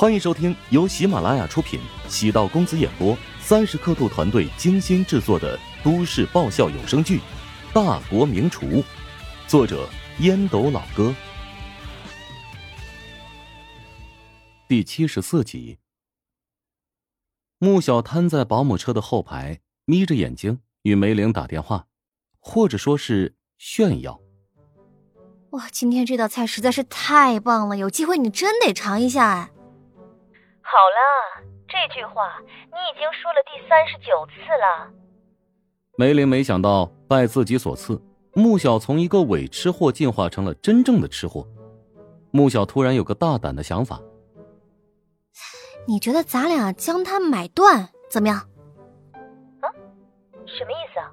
欢迎收听由喜马拉雅出品、喜道公子演播、三十刻度团队精心制作的都市爆笑有声剧《大国名厨》，作者烟斗老哥，第七十四集。穆小瘫在保姆车的后排，眯着眼睛与梅玲打电话，或者说是炫耀。哇，今天这道菜实在是太棒了，有机会你真得尝一下哎。好了，这句话你已经说了第三十九次了。梅林没想到拜自己所赐，穆小从一个伪吃货进化成了真正的吃货。穆小突然有个大胆的想法：你觉得咱俩将他买断怎么样？啊？什么意思啊？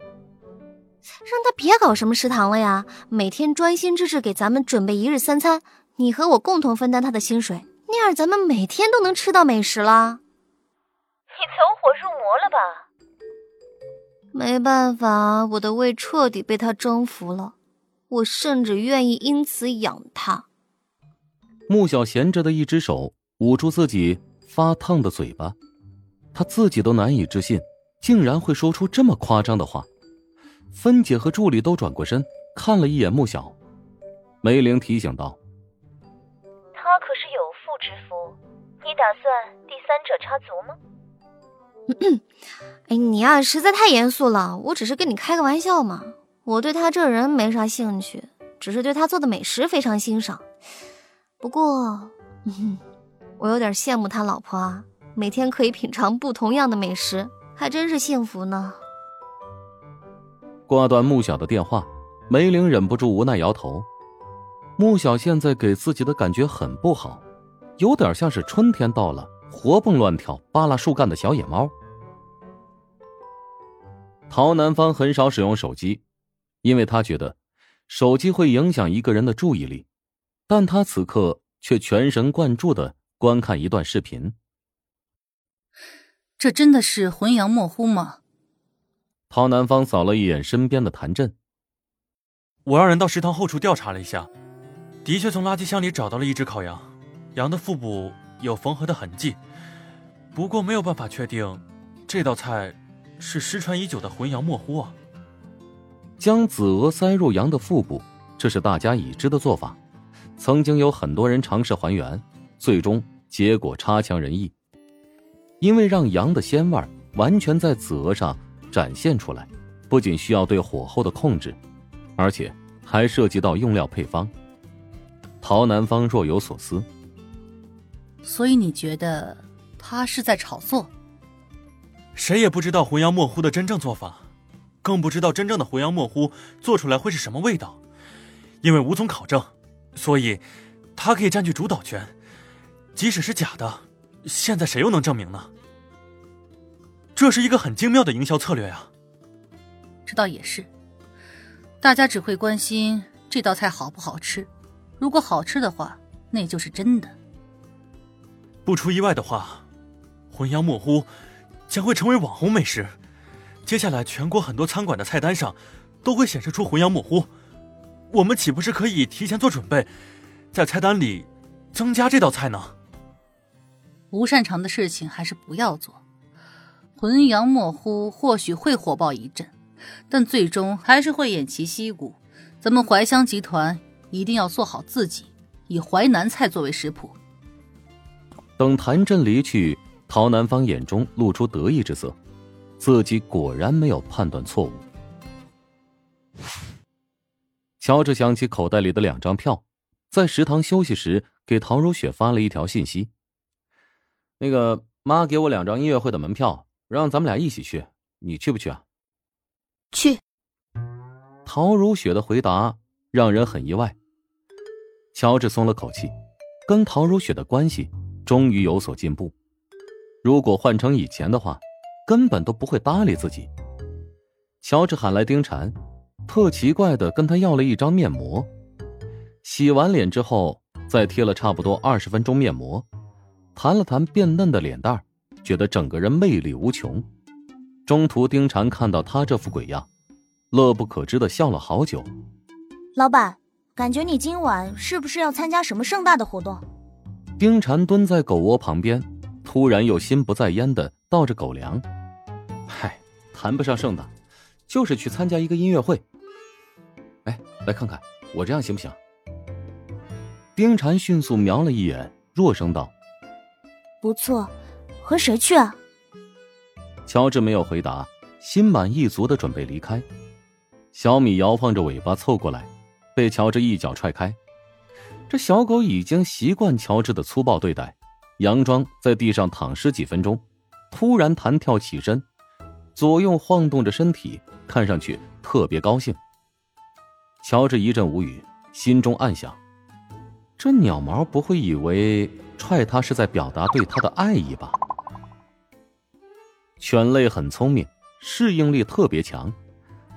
让他别搞什么食堂了呀，每天专心致志给咱们准备一日三餐，你和我共同分担他的薪水。那样咱们每天都能吃到美食了。你走火入魔了吧？没办法，我的胃彻底被他征服了，我甚至愿意因此养他。穆小闲着的一只手捂住自己发烫的嘴巴，他自己都难以置信，竟然会说出这么夸张的话。芬姐和助理都转过身看了一眼穆小，梅玲提醒道。打算第三者插足吗？哎，你呀，实在太严肃了。我只是跟你开个玩笑嘛。我对他这人没啥兴趣，只是对他做的美食非常欣赏。不过，我有点羡慕他老婆啊，每天可以品尝不同样的美食，还真是幸福呢。挂断穆小的电话，梅玲忍不住无奈摇头。穆小现在给自己的感觉很不好，有点像是春天到了，活蹦乱跳、扒拉树干的小野猫。陶南方很少使用手机，因为他觉得手机会影响一个人的注意力，但他此刻却全神贯注的观看一段视频。这真的是浑阳模糊吗？陶南方扫了一眼身边的谭震，我让人到食堂后厨调查了一下。的确，从垃圾箱里找到了一只烤羊，羊的腹部有缝合的痕迹，不过没有办法确定这道菜是失传已久的浑羊莫乎啊。将子鹅塞入羊的腹部，这是大家已知的做法，曾经有很多人尝试还原，最终结果差强人意。因为让羊的鲜味完全在子鹅上展现出来，不仅需要对火候的控制，而且还涉及到用料配方。陶南方若有所思。所以你觉得他是在炒作？谁也不知道浑羊莫乎的真正做法，更不知道真正的浑羊莫乎做出来会是什么味道。因为无从考证，所以他可以占据主导权。即使是假的，现在谁又能证明呢？这是一个很精妙的营销策略呀。这倒也是，大家只会关心这道菜好不好吃。如果好吃的话，那就是真的。不出意外的话，浑羊莫乎将会成为网红美食。接下来，全国很多餐馆的菜单上都会显示出浑羊莫乎。我们岂不是可以提前做准备，在菜单里增加这道菜呢？不擅长的事情还是不要做。浑羊莫乎或许会火爆一阵，但最终还是会偃旗息鼓。咱们怀香集团。一定要做好自己，以淮南菜作为食谱。等谭震离去，陶南方眼中露出得意之色，自己果然没有判断错误。乔治想起口袋里的两张票，在食堂休息时给陶如雪发了一条信息：“那个妈给我两张音乐会的门票，让咱们俩一起去，你去不去啊？”“去。”陶如雪的回答。让人很意外，乔治松了口气，跟陶如雪的关系终于有所进步。如果换成以前的话，根本都不会搭理自己。乔治喊来丁婵，特奇怪的跟他要了一张面膜。洗完脸之后，再贴了差不多二十分钟面膜，弹了弹变嫩的脸蛋觉得整个人魅力无穷。中途，丁婵看到他这副鬼样，乐不可支的笑了好久。老板，感觉你今晚是不是要参加什么盛大的活动？丁婵蹲在狗窝旁边，突然又心不在焉的倒着狗粮。嗨，谈不上盛大，就是去参加一个音乐会。哎，来看看我这样行不行？丁婵迅速瞄了一眼，弱声道：“不错，和谁去啊？”乔治没有回答，心满意足的准备离开。小米摇晃着尾巴凑过来，被乔治一脚踹开。这小狗已经习惯乔治的粗暴对待，佯装在地上躺尸几分钟，突然弹跳起身，左右晃动着身体，看上去特别高兴。乔治一阵无语，心中暗想。这鸟毛不会以为踹它是在表达对它的爱意吧？犬类很聪明，适应力特别强，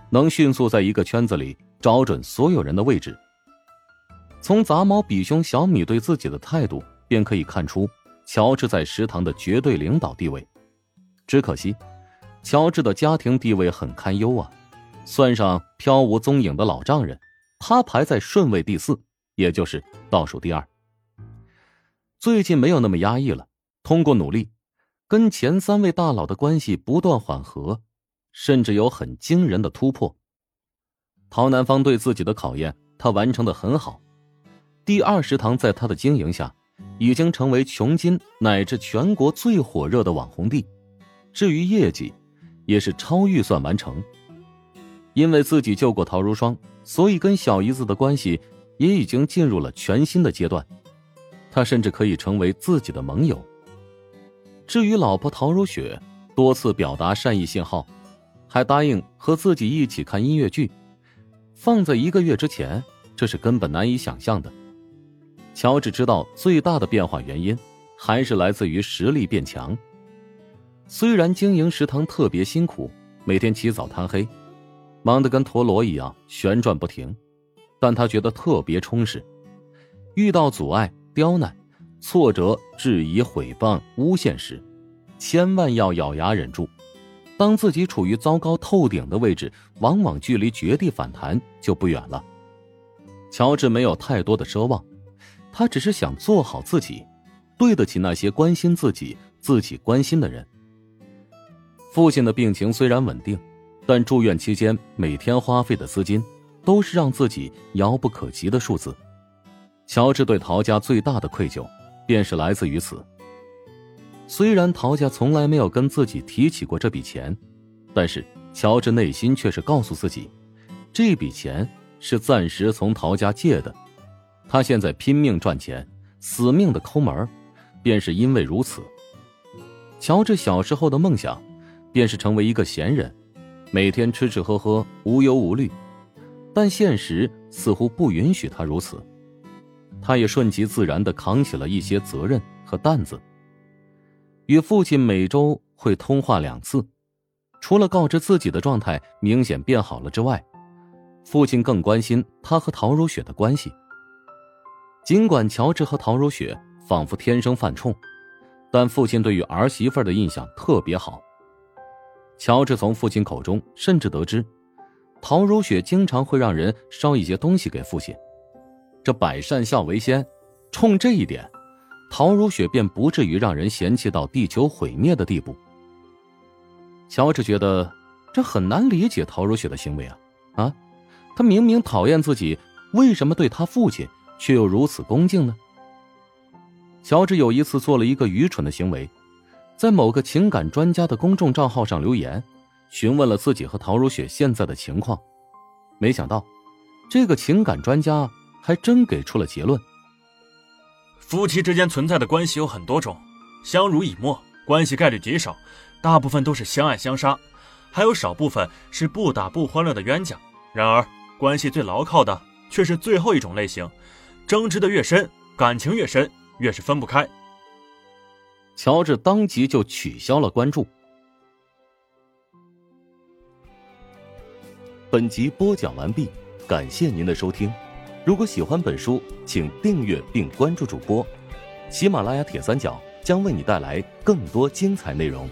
能迅速在一个圈子里找准所有人的位置。从杂毛比兄小米对自己的态度，便可以看出乔治在食堂的绝对领导地位。只可惜，乔治的家庭地位很堪忧啊！算上飘无踪影的老丈人，他排在顺位第四。也就是倒数第二。最近没有那么压抑了，通过努力，跟前三位大佬的关系不断缓和，甚至有很惊人的突破。陶南方对自己的考验，他完成的很好。第二食堂在他的经营下，已经成为琼金乃至全国最火热的网红地。至于业绩，也是超预算完成。因为自己救过陶如霜，所以跟小姨子的关系。也已经进入了全新的阶段，他甚至可以成为自己的盟友。至于老婆陶如雪，多次表达善意信号，还答应和自己一起看音乐剧，放在一个月之前，这是根本难以想象的。乔治知道最大的变化原因，还是来自于实力变强。虽然经营食堂特别辛苦，每天起早贪黑，忙得跟陀螺一样旋转不停。但他觉得特别充实，遇到阻碍、刁难、挫折、质疑、毁谤、诬陷时，千万要咬牙忍住。当自己处于糟糕透顶的位置，往往距离绝地反弹就不远了。乔治没有太多的奢望，他只是想做好自己，对得起那些关心自己、自己关心的人。父亲的病情虽然稳定，但住院期间每天花费的资金。都是让自己遥不可及的数字。乔治对陶家最大的愧疚，便是来自于此。虽然陶家从来没有跟自己提起过这笔钱，但是乔治内心却是告诉自己，这笔钱是暂时从陶家借的。他现在拼命赚钱，死命的抠门便是因为如此。乔治小时候的梦想，便是成为一个闲人，每天吃吃喝喝，无忧无虑。但现实似乎不允许他如此，他也顺其自然的扛起了一些责任和担子。与父亲每周会通话两次，除了告知自己的状态明显变好了之外，父亲更关心他和陶如雪的关系。尽管乔治和陶如雪仿佛天生犯冲，但父亲对于儿媳妇的印象特别好。乔治从父亲口中甚至得知。陶如雪经常会让人捎一些东西给父亲，这百善孝为先，冲这一点，陶如雪便不至于让人嫌弃到地球毁灭的地步。乔治觉得这很难理解陶如雪的行为啊啊，他明明讨厌自己，为什么对他父亲却又如此恭敬呢？乔治有一次做了一个愚蠢的行为，在某个情感专家的公众账号上留言。询问了自己和陶如雪现在的情况，没想到，这个情感专家还真给出了结论：夫妻之间存在的关系有很多种，相濡以沫关系概率极少，大部分都是相爱相杀，还有少部分是不打不欢乐的冤家。然而，关系最牢靠的却是最后一种类型，争执的越深，感情越深，越是分不开。乔治当即就取消了关注。本集播讲完毕，感谢您的收听。如果喜欢本书，请订阅并关注主播。喜马拉雅铁三角将为你带来更多精彩内容。